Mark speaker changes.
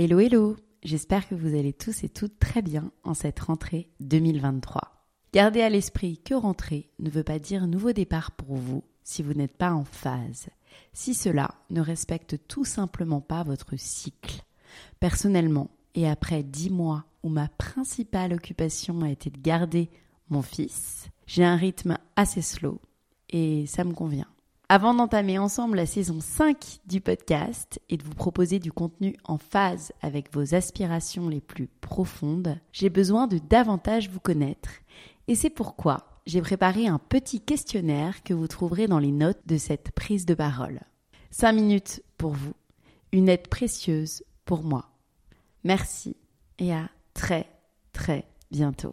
Speaker 1: Hello hello, j'espère que vous allez tous et toutes très bien en cette rentrée 2023. Gardez à l'esprit que rentrée ne veut pas dire nouveau départ pour vous si vous n'êtes pas en phase, si cela ne respecte tout simplement pas votre cycle. Personnellement, et après dix mois où ma principale occupation a été de garder mon fils, j'ai un rythme assez slow et ça me convient. Avant d'entamer ensemble la saison 5 du podcast et de vous proposer du contenu en phase avec vos aspirations les plus profondes, j'ai besoin de davantage vous connaître. Et c'est pourquoi j'ai préparé un petit questionnaire que vous trouverez dans les notes de cette prise de parole. 5 minutes pour vous, une aide précieuse pour moi. Merci et à très très bientôt.